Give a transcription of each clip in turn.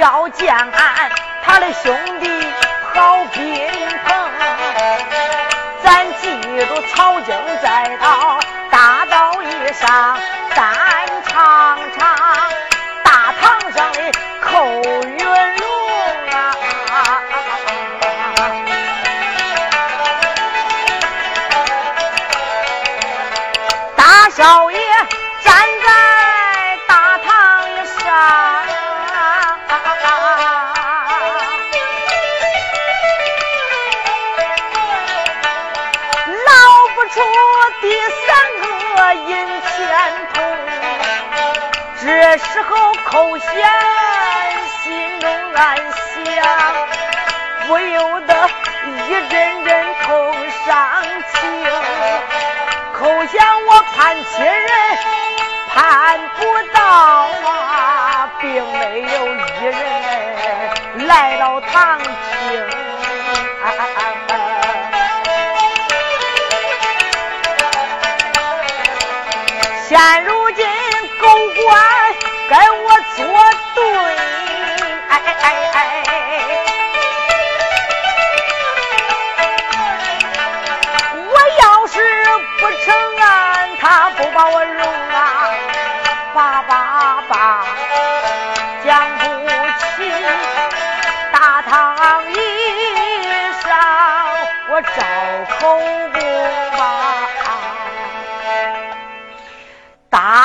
要见俺他的兄弟好宾朋。咱记住曹京再到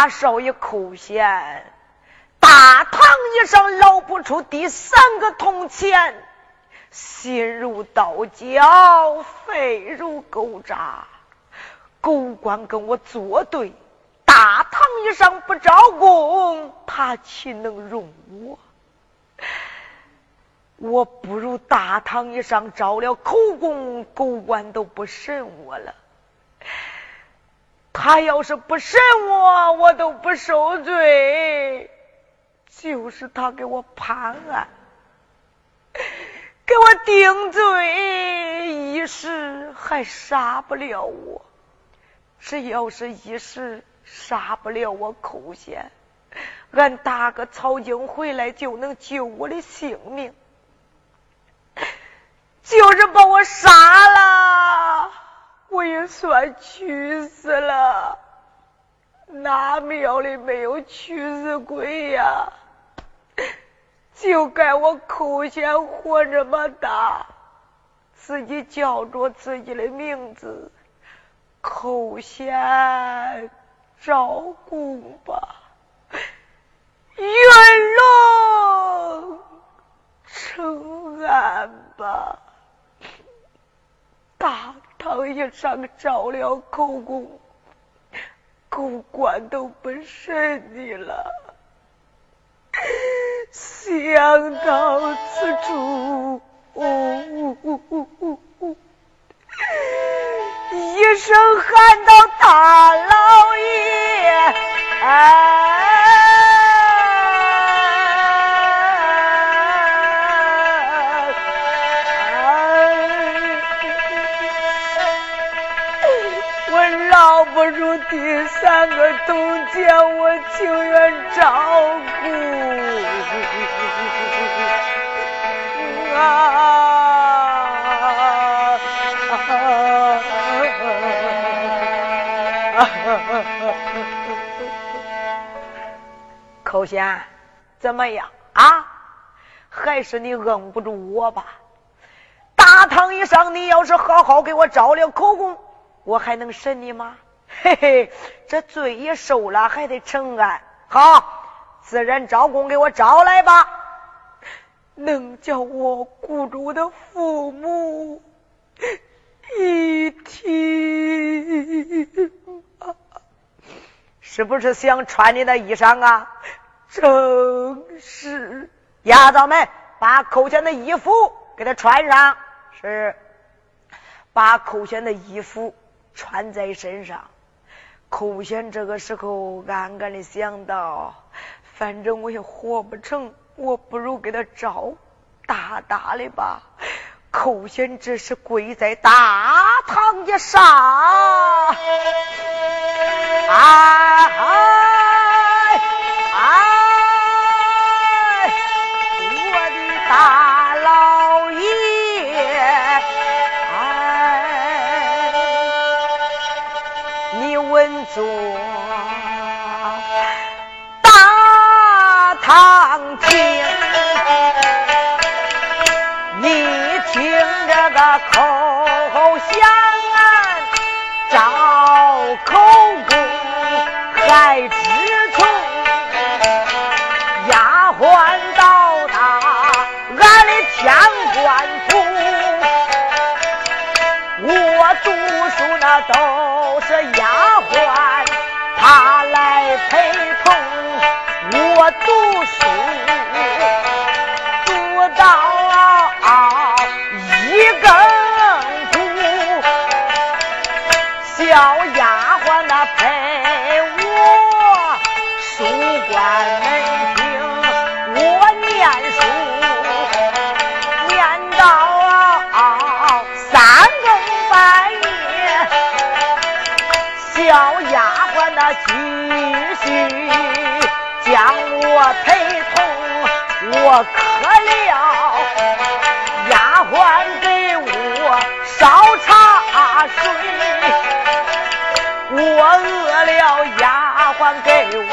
大少爷寇贤，大堂以上捞不出第三个铜钱，心如刀绞，肺如狗渣。狗官跟我作对，大堂以上不招供，他岂能容我？我不如大堂以上招了口供，狗官都不审我了。他要是不审我，我都不受罪。就是他给我判案，给我定罪，一时还杀不了我。只要是一时杀不了我寇贤，俺大哥曹京回来就能救我的性命。就是把我杀了。我也算屈死了，哪庙里没有屈死鬼呀？就该我寇贤活这么大，自己叫着自己的名字，寇贤招供吧，元龙成安吧。大堂以上招了口供，狗官都不审你了。想到此处，一声喊道：“铜钱，我情愿照顾啊！口贤，怎么样啊？还是你摁不住我吧？大堂以上，你要是好好给我招了口供，我还能审你吗？嘿嘿，这罪也受了，还得承案。好，自然招供给我招来吧。能叫我雇主的父母一听，是不是想穿你的衣裳啊？正是，丫头们，把寇贤的衣服给他穿上。是，把寇贤的衣服穿在身上。寇贤这个时候暗暗的想到，反正我也活不成。我不如给他招大大的吧。寇贤这是跪在大堂之上，啊！都是丫鬟，她来陪同我读书。继续将我陪同，我渴了，丫鬟给我烧茶水；我饿了，丫鬟给我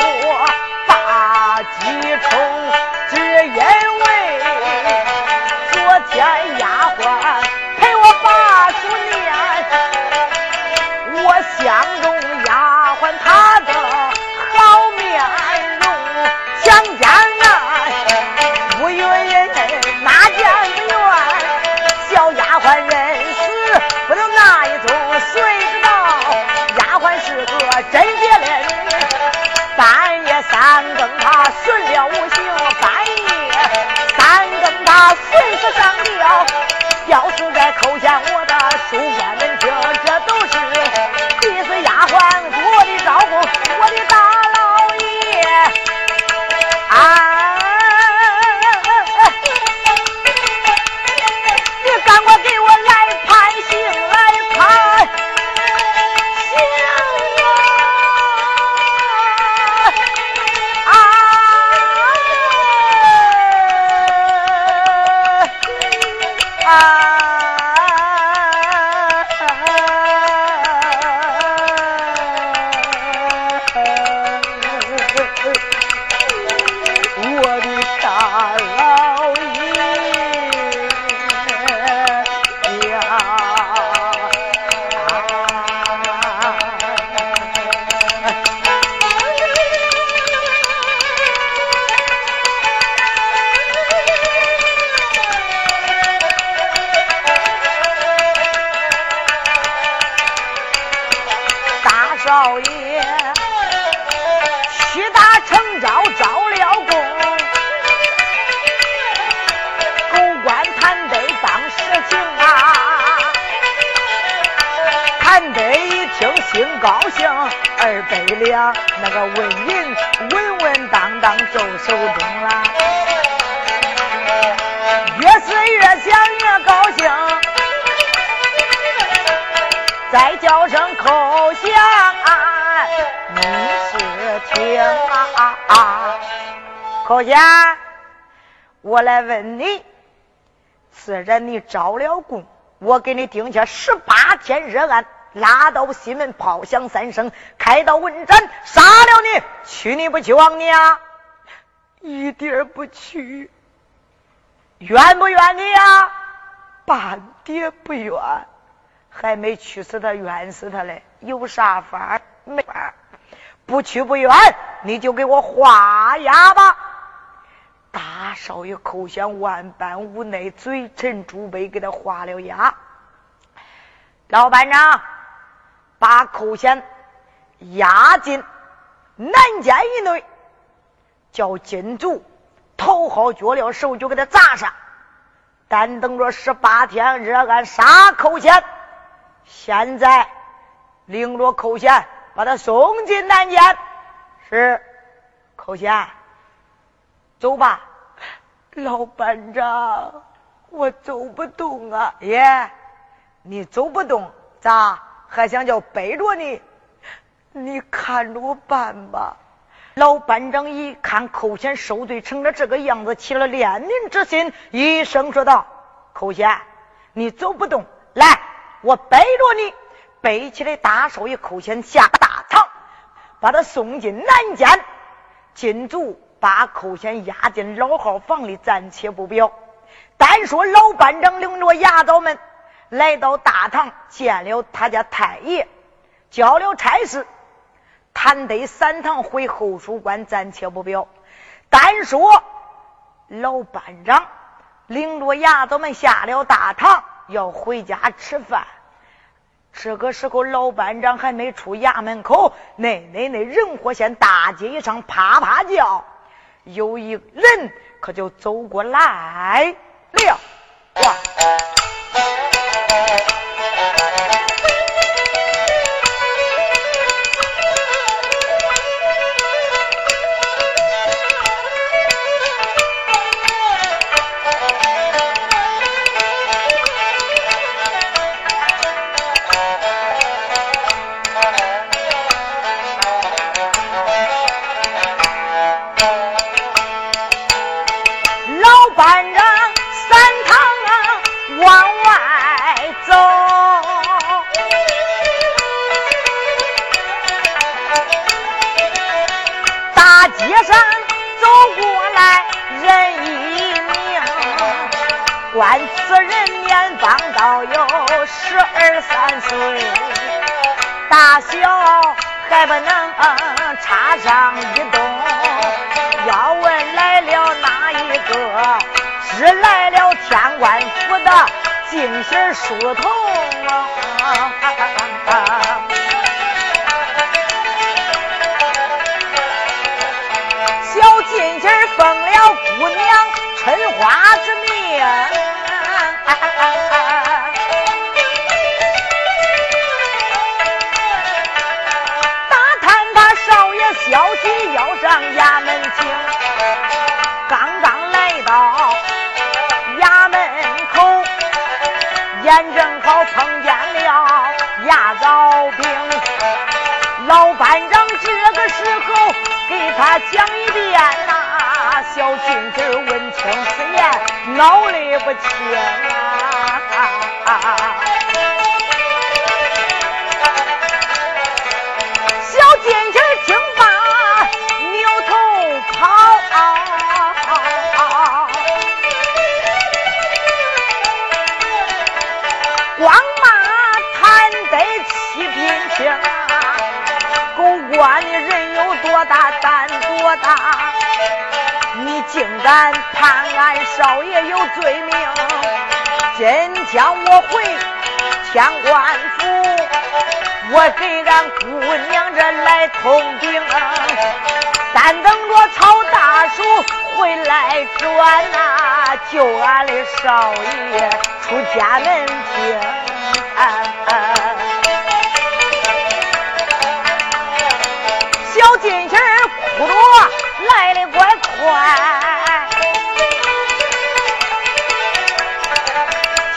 那个纹银稳稳当当就手中了，越是越想越高兴，再叫声口响，你是听啊啊？口响，我来问你，自然你招了供，我给你定下十八天热案。拉到西门，炮响三声，开刀问斩，杀了你，去你不去往你啊？一点不去，怨不怨你呀？半点不怨，还没去死他，怨死他嘞，有啥法儿？没法儿，不去不怨，你就给我画押吧。大少爷口香万般无奈，嘴唇朱杯给他画了押。老班长把寇显押进南监以内，叫金卒头好脚镣手就给他砸上。但等着十八天，热案杀寇显。现在领着寇显，把他送进南监。是，寇显，走吧。老班长，我走不动啊！耶，你走不动，咋还想叫背着你？你看着办吧。老班长一看寇贤受罪成了这个样子，起了怜悯之心，一声说道：“寇贤，你走不动，来，我背着你。”背起来，大少爷寇贤下大堂，把他送进南监。金卒把寇贤押进老号房里，暂且不表。单说老班长领着牙枣们来到大堂，见了他家太爷，交了差事。谈得三堂回后书馆，暂且不表。单说老班长领着丫头们下了大堂，要回家吃饭。这个时候，老班长还没出衙门口，那那那人火县大街上啪啪叫，有一人可就走过来了，哇！Bye. 还不能插上一动，要问来了哪一个？只来了天官府的金身梳头。小金身奉了姑娘春花之命。上衙门去，刚刚来到衙门口，眼正好碰见了牙枣兵。老班长这个时候给他讲一遍呐，小金子闻听此言，老里不轻啊。管你人有多大胆多大你竟敢判俺少爷有罪名今天我回天官府我给俺姑娘这来通禀但等着曹大叔回来转啊救俺的少爷出家门去怪快，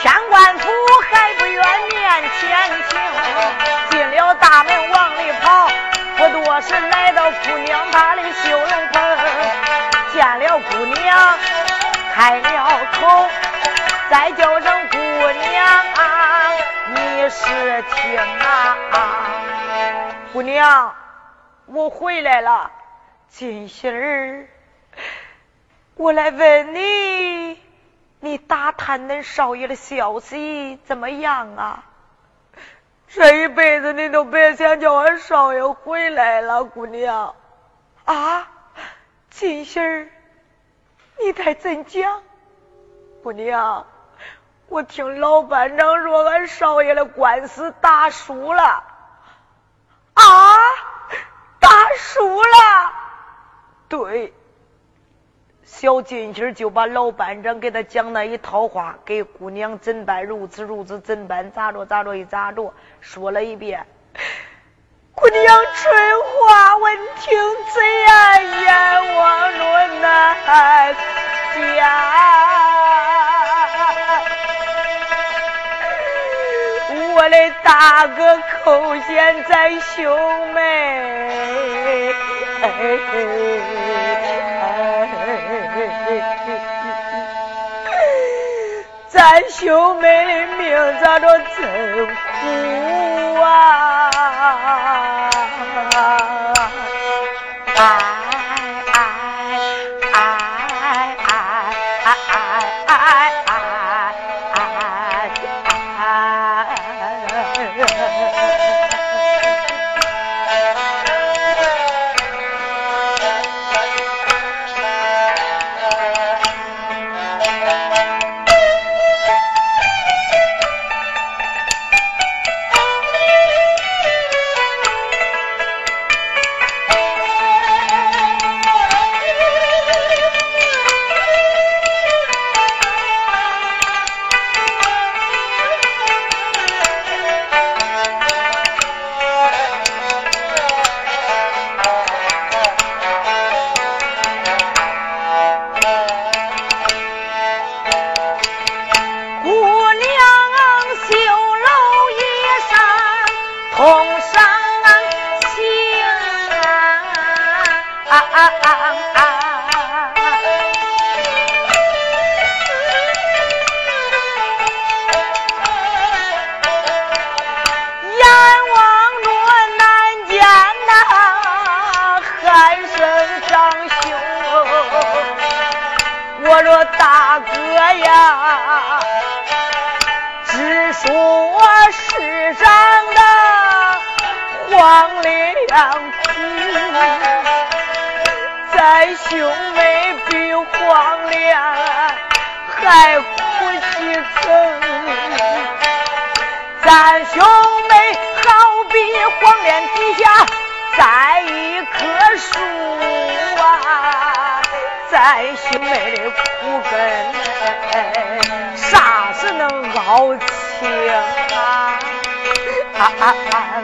天官府还不愿面前请，进了大门往里跑，不多时来到姑娘她的绣楼棚，见了姑娘开了口。再叫声姑娘啊，你是听啊？姑娘，我回来了。金星儿，我来问你，你打探恁少爷的消息怎么样啊？这一辈子你都别想叫俺少爷回来了，姑娘。啊，金星儿，你太怎讲？姑娘，我听老班长说俺少爷的官司打输了。啊，打输了？对。小金星就把老班长给他讲那一套话，给姑娘怎办如此如此怎办咋着咋着一咋着说了一遍。姑娘春花闻听怎样，眼望着那家，我的大哥寇贤在兄妹。咱兄妹的命咋着真苦啊！啊啊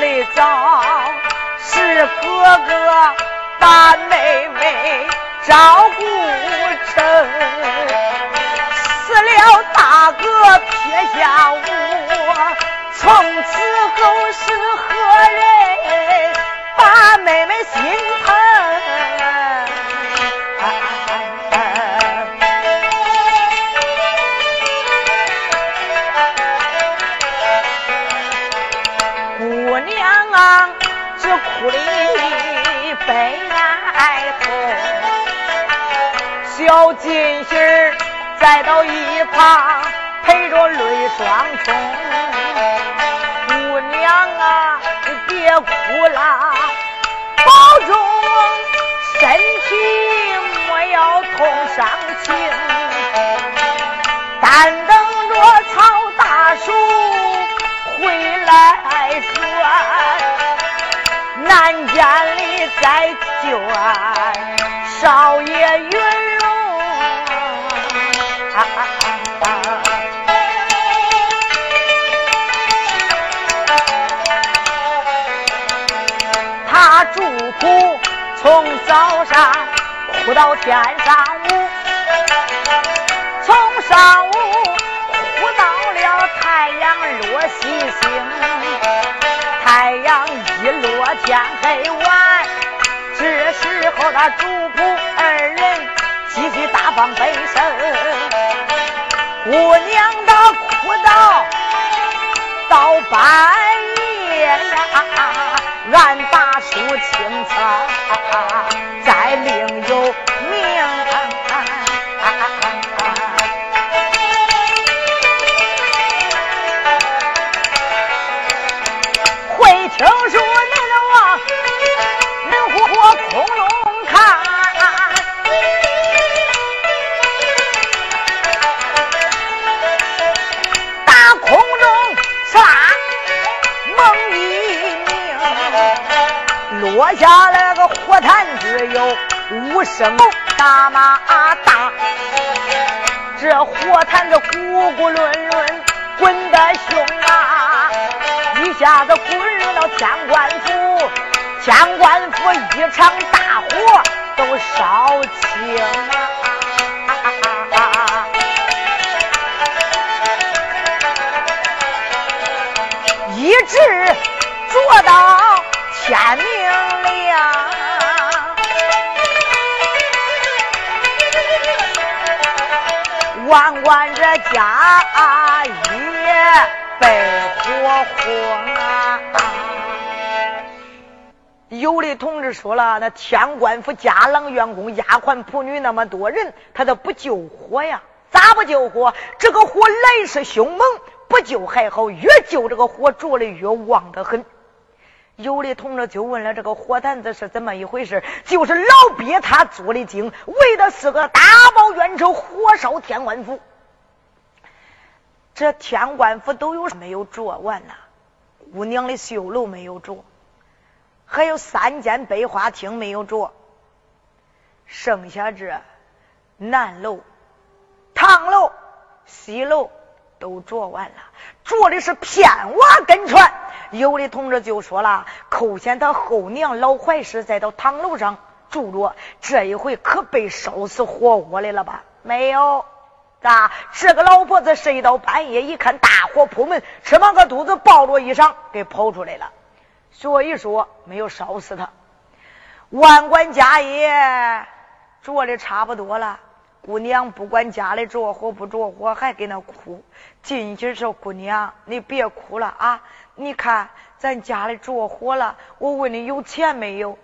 里早是哥哥把妹妹照顾着死了大哥撇下我从此后是何人把妹妹心悲哀痛，小金星儿再到一旁陪着泪双冲。姑娘啊，你别哭啦，保重身体，莫要痛伤情。来救俺少爷云龙他主苦从早上哭到天上午从上午哭到了太阳落西星太阳一落天黑晚这时候他主仆二人继续大放悲声，姑娘她哭到到半夜呀，俺大叔清仓再另有五升大马大，这火炭子咕咕论论滚得凶啊！一下子滚入了天官府，天官府一场大火都烧清啊！一直做到万贯这家也被火轰啊！有的同志说了，那天官府家郎员工、丫鬟仆女那么多人，他都不救火呀？咋不救火？这个火来势凶猛，不救还好，越救这个火着的越旺得很。有的同志就问了：这个火坛子是怎么一回事？就是老鳖他做的精，为的是个大报冤仇，火烧天官府。这天官府都有没有着完呢？姑娘的绣楼没有着，还有三间百花厅没有着，剩下这南楼、唐楼、西楼都着完了，着的是片瓦跟船。有的同志就说了，寇显他后娘老怀氏在到堂楼上住着，这一回可被烧死活活的了吧？没有，咋？这个老婆子睡到半夜，一看大火扑门，吃饱个肚子，抱着衣裳给跑出来了。所以说没有烧死他。万贯家业着的差不多了，姑娘不管家里着火不着火，还给那哭。进去说：“姑娘，你别哭了啊。”你看，咱家里着火了，我问你有钱没有？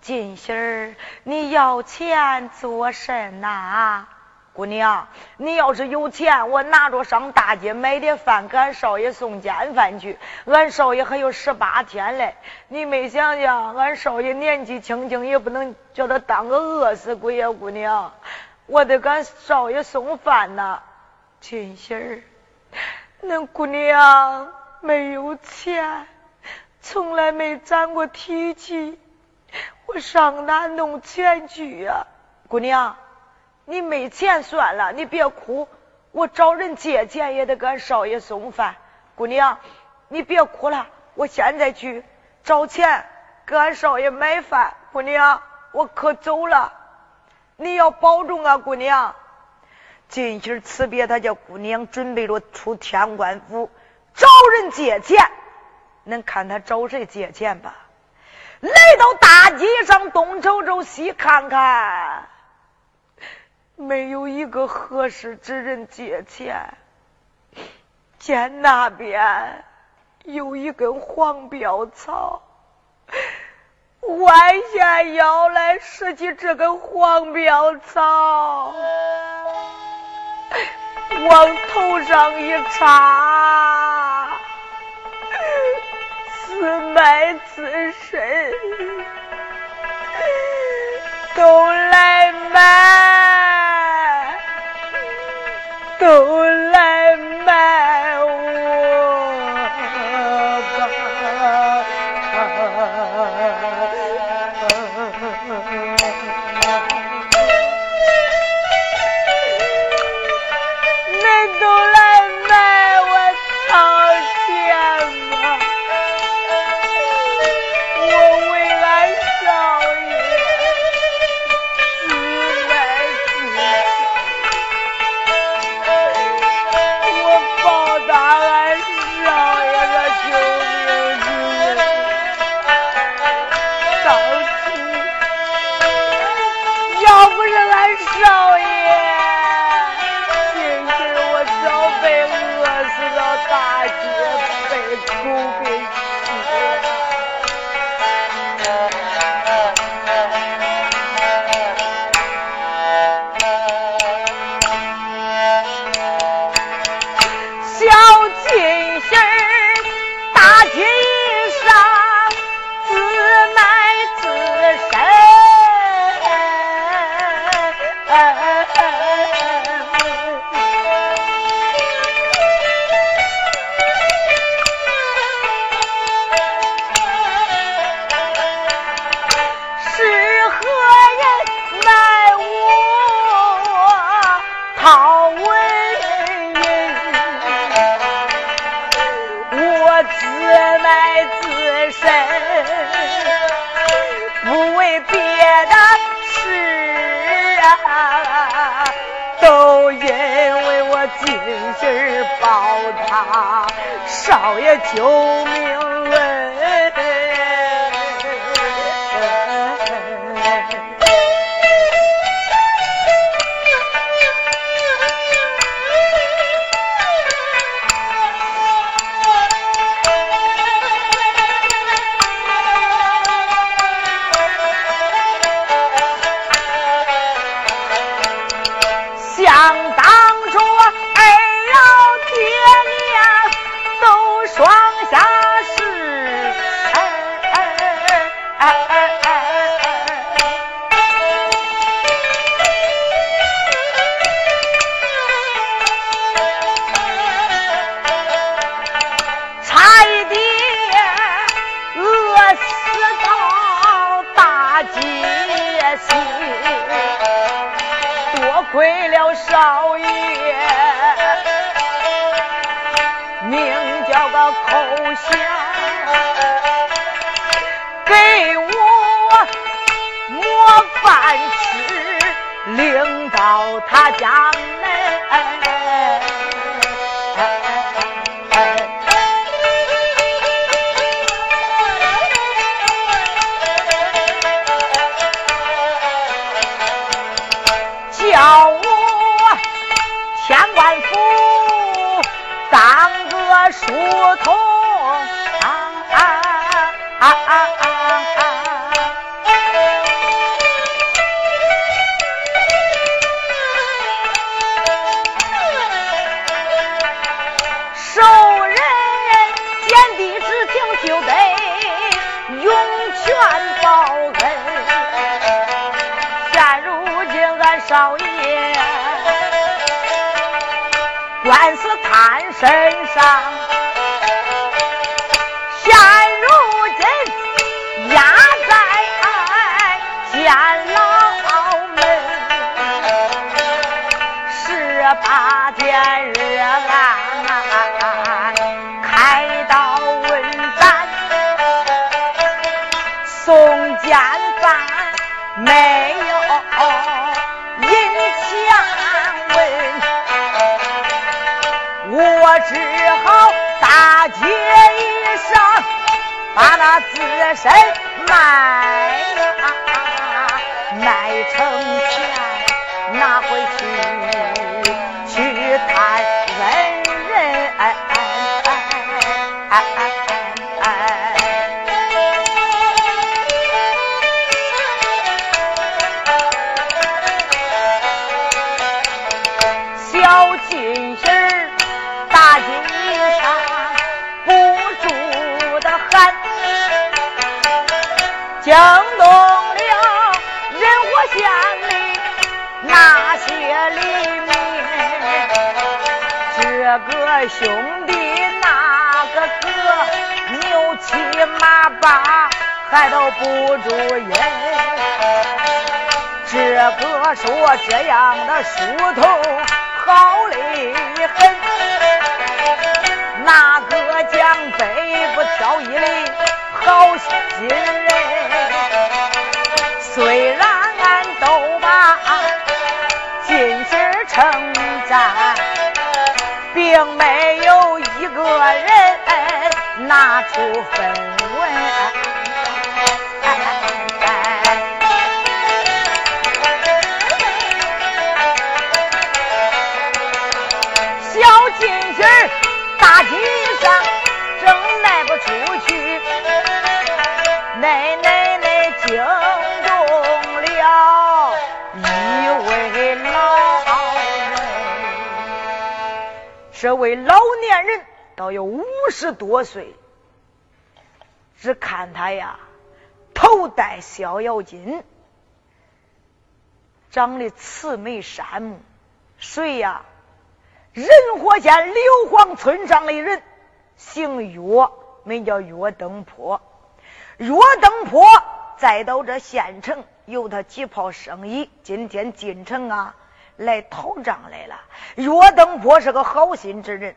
金心儿，你要钱做甚呐？姑娘，你要是有钱，我拿着上大街买点饭，给俺少爷送煎饭去。俺少爷还有十八天嘞，你没想想，俺少爷年纪轻轻，也不能叫他当个饿死鬼呀，姑娘，我得给俺少爷送饭呐。金心儿，那姑娘。没有钱，从来没攒过提气，我上哪弄钱去呀？姑娘，你没钱算了，你别哭，我找人借钱也得给俺少爷送饭。姑娘，你别哭了，我现在去找钱给俺少爷买饭。姑娘，我可走了，你要保重啊，姑娘。进去辞别，他叫姑娘准备着出天官府。找人借钱，恁看他找谁借钱吧？来到大街上，东瞅瞅，西看看，没有一个合适之人借钱。见那边有一根黄标草，弯下腰来拾起这根黄标草，往头上一插。自卖自身，都来买，都官司摊身上，自身卖呀，卖成钱拿回去把还都不住音。这个说这样的书头好的很，那个讲北不挑一哩好心人。虽然俺都把尽心称赞，并没有一个人拿出分文。这位老年人倒有五十多岁，只看他呀，头戴逍遥巾，长得慈眉善目。谁呀？仁和县刘黄村上的人，姓岳，名叫岳登坡。岳登坡再到这县城，有他几炮生意。今天进城啊。来讨账来了。岳登坡是个好心之人，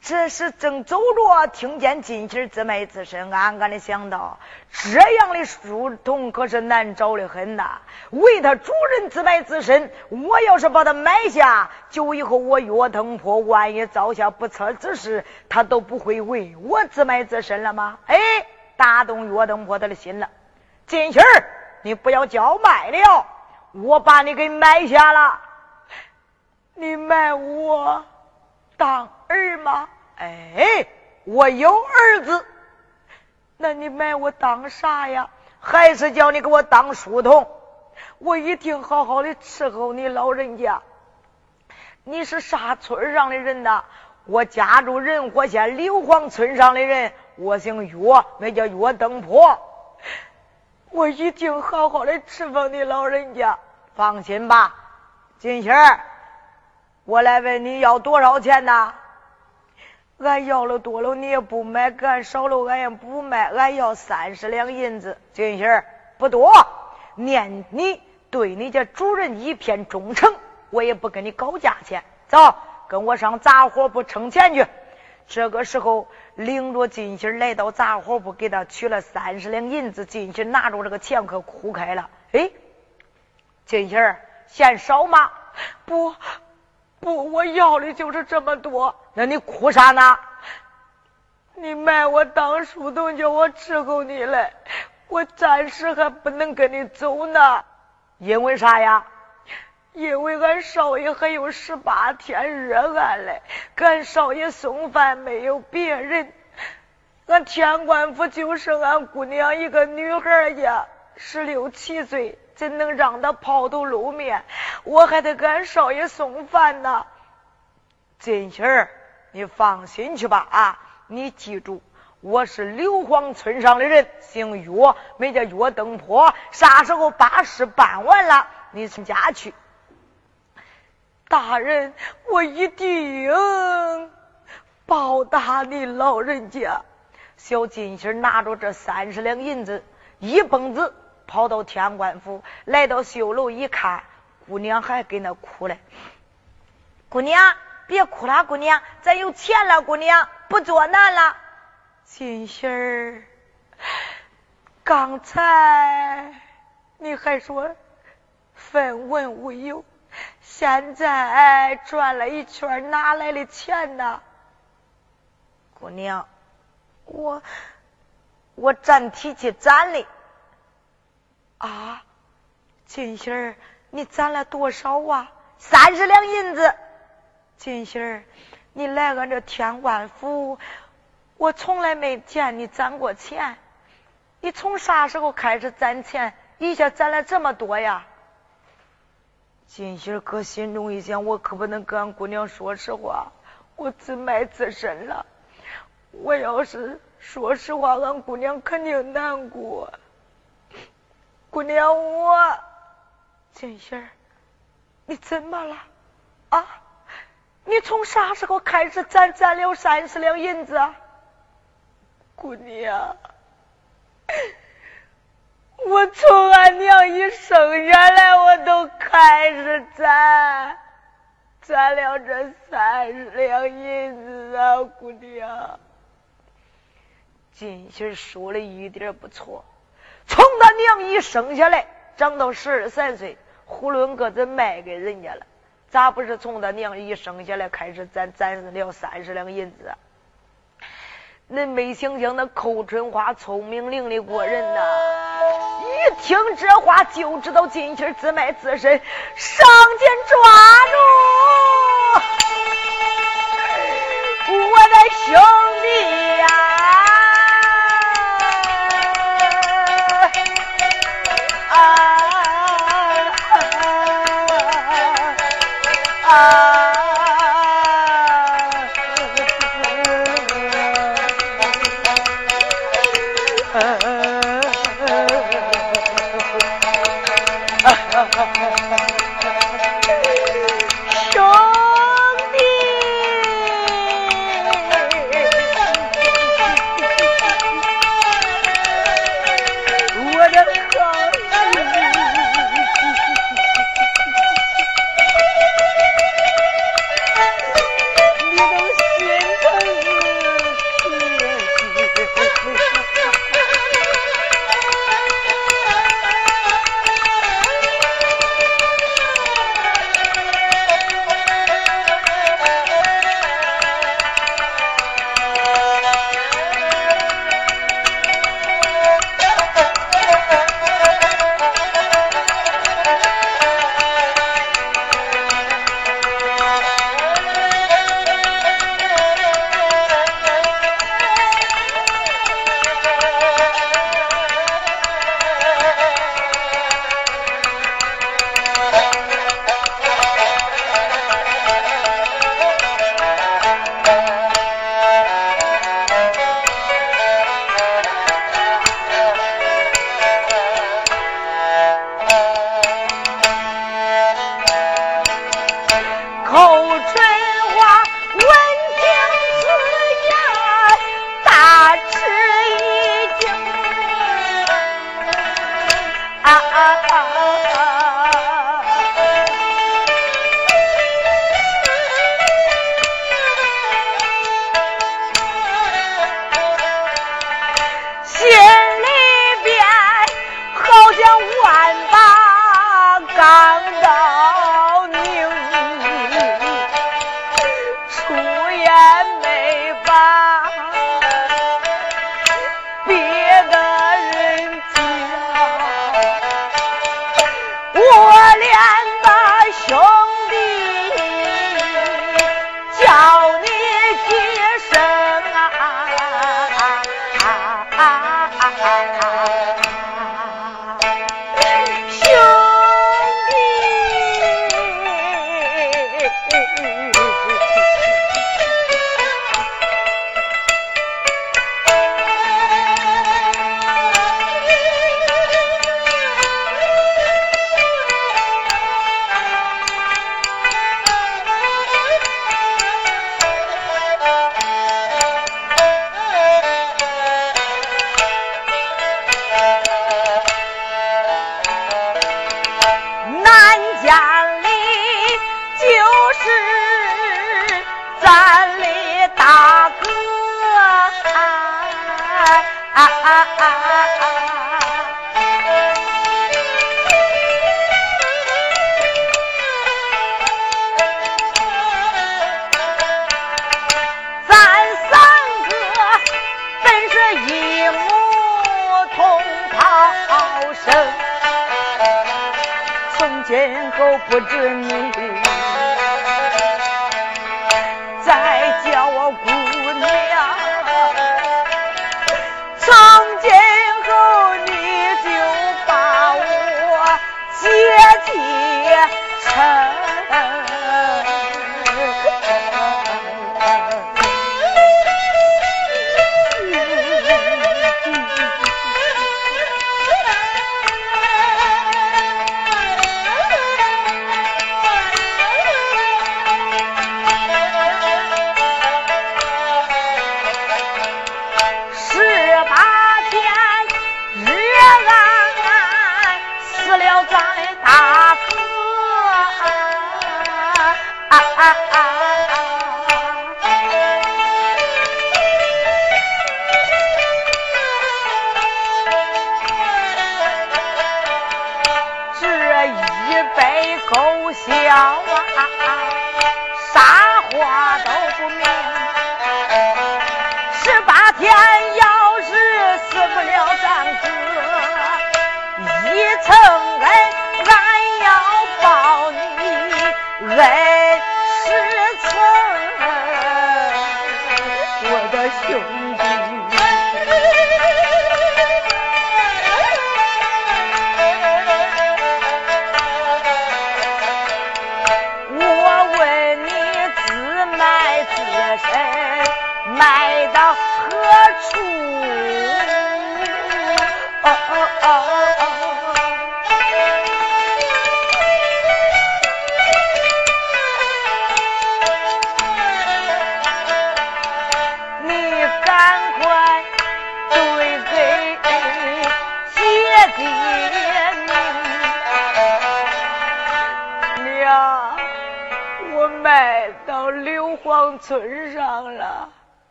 这时正走着，听见金喜自卖自身，暗暗的想到：这样的书童可是难找的很呐。为他主人自卖自身，我要是把他买下，就以后我岳登坡万一遭下不测之事，他都不会为我自卖自身了吗？哎，打动岳登坡他的心了。金喜儿，你不要叫卖了，我把你给买下了。你买我？当儿吗？哎，我有儿子，那你买我当啥呀？还是叫你给我当书童？我一定好好的伺候你老人家。你是啥村上的人呐？我家住仁和县柳黄村上的人，我姓岳，那叫岳登坡。我一定好好的侍奉你老人家。放心吧，金星儿。我来问你要多少钱呐？俺要了多了，你也不买；俺少了，俺也不卖。俺要三十两银子。金星儿不多，念你对你家主人一片忠诚，我也不跟你搞价钱。走，跟我上杂货铺称钱去。这个时候，领着金星来到杂货铺，给他取了三十两银子。金星拿着这个钱可哭开了。哎，金星儿嫌少吗？不。不，我要的就是这么多。那你哭啥呢？你卖我当书童，叫我伺候你嘞。我暂时还不能跟你走呢。因为啥呀？因为俺少爷还有十八天热案嘞。俺少爷送饭没有别人，俺天官府就剩俺姑娘一个女孩呀，十六七岁。怎能让他抛头露面？我还得给俺少爷送饭呢。金喜儿，你放心去吧啊！你记住，我是刘荒村上的人，姓岳，名叫岳登坡。啥时候把事办完了，你从家去。大人，我一定报答你老人家。小金星拿着这三十两银子，一蹦子。跑到天官府，来到绣楼一看，姑娘还跟那哭嘞。姑娘，别哭了，姑娘，咱有钱了，姑娘不作难了。金星，刚才你还说分文无有，现在转了一圈，哪来的钱呢？姑娘，我我攒提去攒的。啊，金喜儿，你攒了多少啊？三十两银子。金喜儿，你来俺这天官府，我从来没见你攒过钱。你从啥时候开始攒钱？一下攒了这么多呀？金喜儿搁心中一想，我可不能跟俺姑娘说实话，我自卖自身了。我要是说实话，俺姑娘肯定难过。姑娘，我金喜，你怎么了啊？你从啥时候开始攒攒了三十两银子？姑娘，我从俺娘一生下来，我都开始攒，攒了这三十两银子啊！姑娘，金喜儿说的一点不错。从他娘一生下来，长到十二三岁，囫囵个子卖给人家了。咋不是从他娘一生下来开始攒攒了三十两银子？恁没想想那寇春花聪明伶俐过人呐！一听这话就知道金气自卖自身，上前抓住。我的兄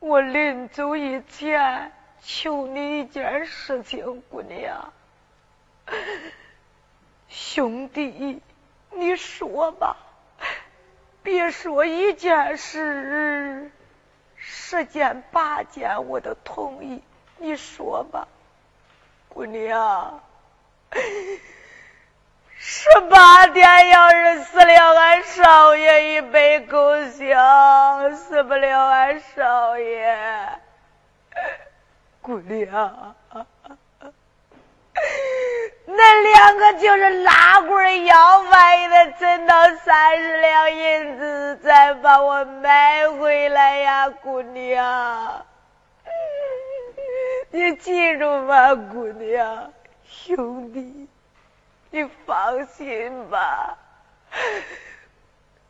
我临走以前求你一件事情，姑娘，兄弟，你说吧，别说一件事，十件八件我都同意。你说吧，姑娘。十八天要是死了，俺少爷一杯狗香；死不了，俺少爷姑娘，那两个就是拉棍要饭也得挣到三十两银子，再把我买回来呀，姑娘。你记住吧，姑娘，兄弟。你放心吧，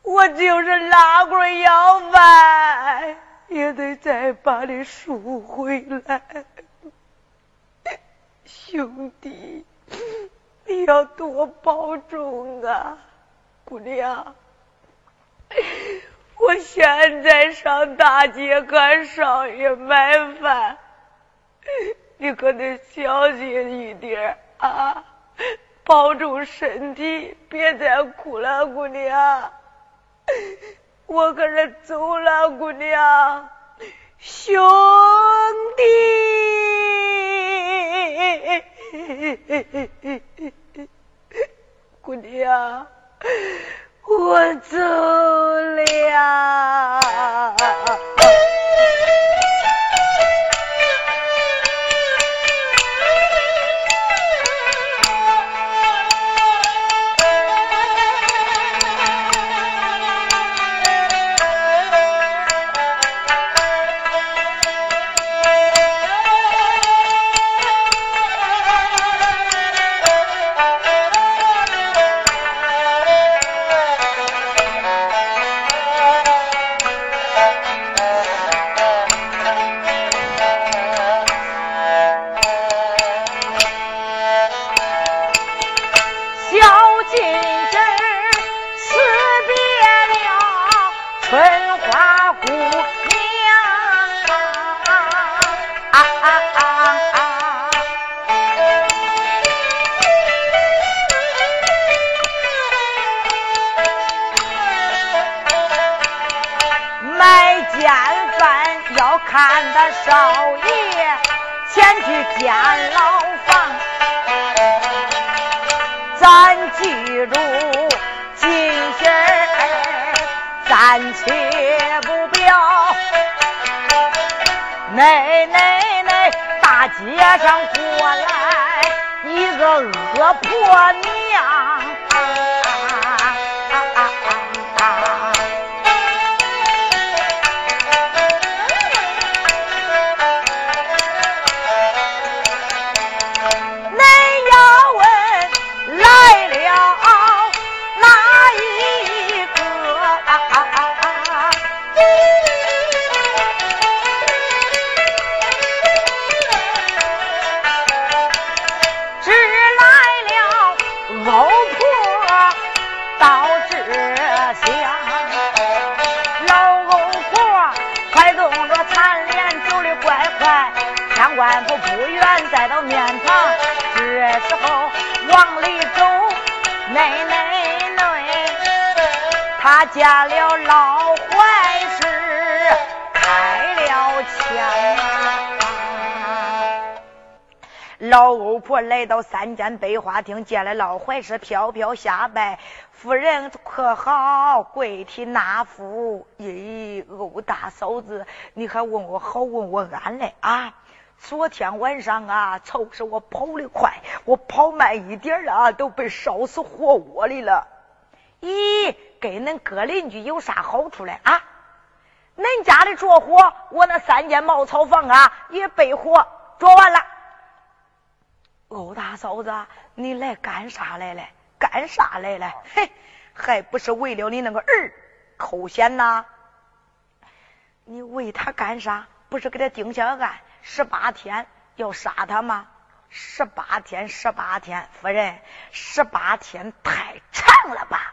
我就是拉棍要饭，也得再把你赎回来。兄弟，你要多保重啊，姑娘。我现在上大街给俺少爷买饭，你可得小心一点啊。保重身体，别再哭了，姑娘。我可是走了，姑娘，兄弟，姑娘，我走了。来到三间悲花厅，见了老坏事，飘飘下拜。夫人可好？跪体纳福。咦，欧大嫂子，你还问我好，问我安嘞啊？昨天晚上啊，凑是我跑的快，我跑慢一点了，都被烧死活窝里了。咦？给恁哥邻居有啥好处嘞啊？恁家里着火，我那三间茅草房啊也被火着完了。欧大嫂子，你来干啥来了？干啥来了？嘿，还不是为了你那个儿寇贤呐？你为他干啥？不是给他定下案，十八天要杀他吗？十八天，十八天，夫人，十八天太长了吧？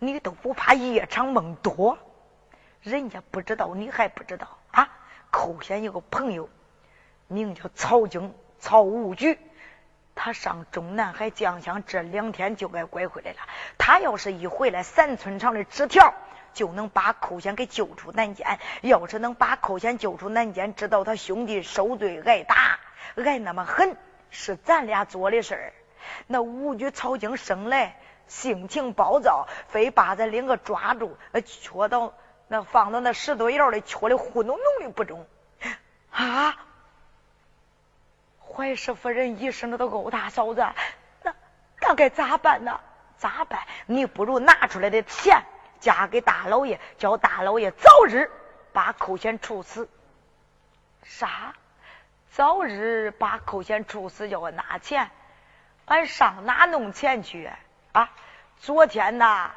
你都不怕夜长梦多？人家不知道，你还不知道啊？寇县有个朋友，名叫曹京，曹务局，他上中南海将相，这两天就该拐回来了。他要是一回来，三寸长的纸条就能把寇县给救出南监。要是能把寇县救出南监，知道他兄弟受罪挨打，挨那么狠，是咱俩做的事儿。那五局曹京生来。性情暴躁，非把咱两个抓住，呃，戳到那放到那石头窑里，戳的糊弄弄的不中。啊！怀氏夫人一声的都够大嫂子，那那该咋办呢？咋办？你不如拿出来的钱嫁给大老爷，叫大老爷早日把寇贤处死。啥？早日把寇贤处死，叫我拿钱？俺上哪弄钱去？啊，昨天呐，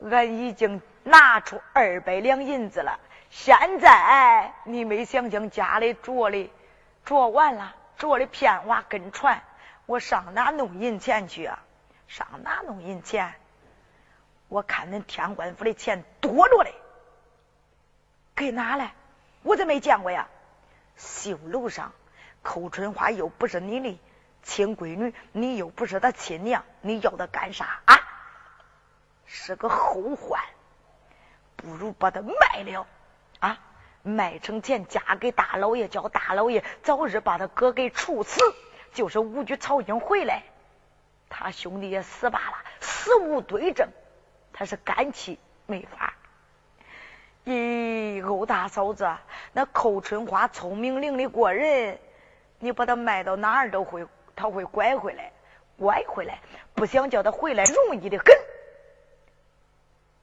俺已经拿出二百两银子了。现在你没想想家里着的，着完了，着的片瓦跟船，我上哪弄银钱去啊？上哪弄银钱？我看恁天官府的钱多着嘞，给哪来？我怎没见过呀？绣楼上，寇春花又不是你的。亲闺女，你又不是他亲娘，你要他干啥啊？是个后患，不如把他卖了啊！卖成钱嫁给大老爷，叫大老爷早日把他哥给处死。就是五局曹英回来，他兄弟也死罢了，死无对证，他是干气没法。咦，欧大嫂子，那寇春花聪明伶俐过人，你把他卖到哪儿都会。他会拐回来，拐回来，不想叫他回来，容易的很。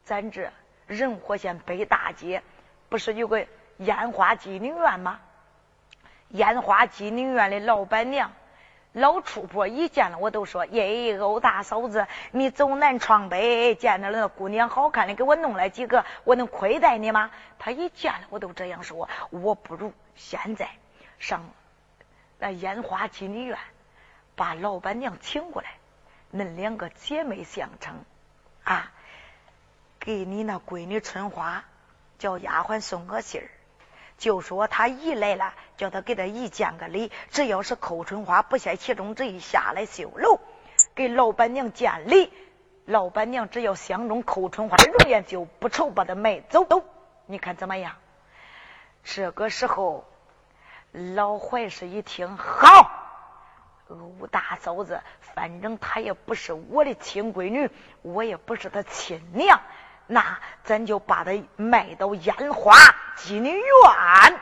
咱这仁和县北大街不是有个烟花妓女院吗？烟花妓女院的老板娘老出婆一见了我都说：“耶，欧大嫂子，你走南闯北，见到了姑娘好看的，给我弄来几个，我能亏待你吗？”他一见了我都这样说，我不如现在上那烟花妓女院。把老板娘请过来，恁两个姐妹相称啊！给你那闺女春花叫丫鬟送个信儿，就说他姨来了，叫他给他姨见个礼。只要是寇春花不嫌其中之一，下来修楼给老板娘见礼。老板娘只要相中寇春花的容颜，就不愁把她买走。都，你看怎么样？这个时候，老槐氏一听，好，吴大嫂子，反正她也不是我的亲闺女，我也不是她亲娘。那咱就把它卖到烟花妓女院。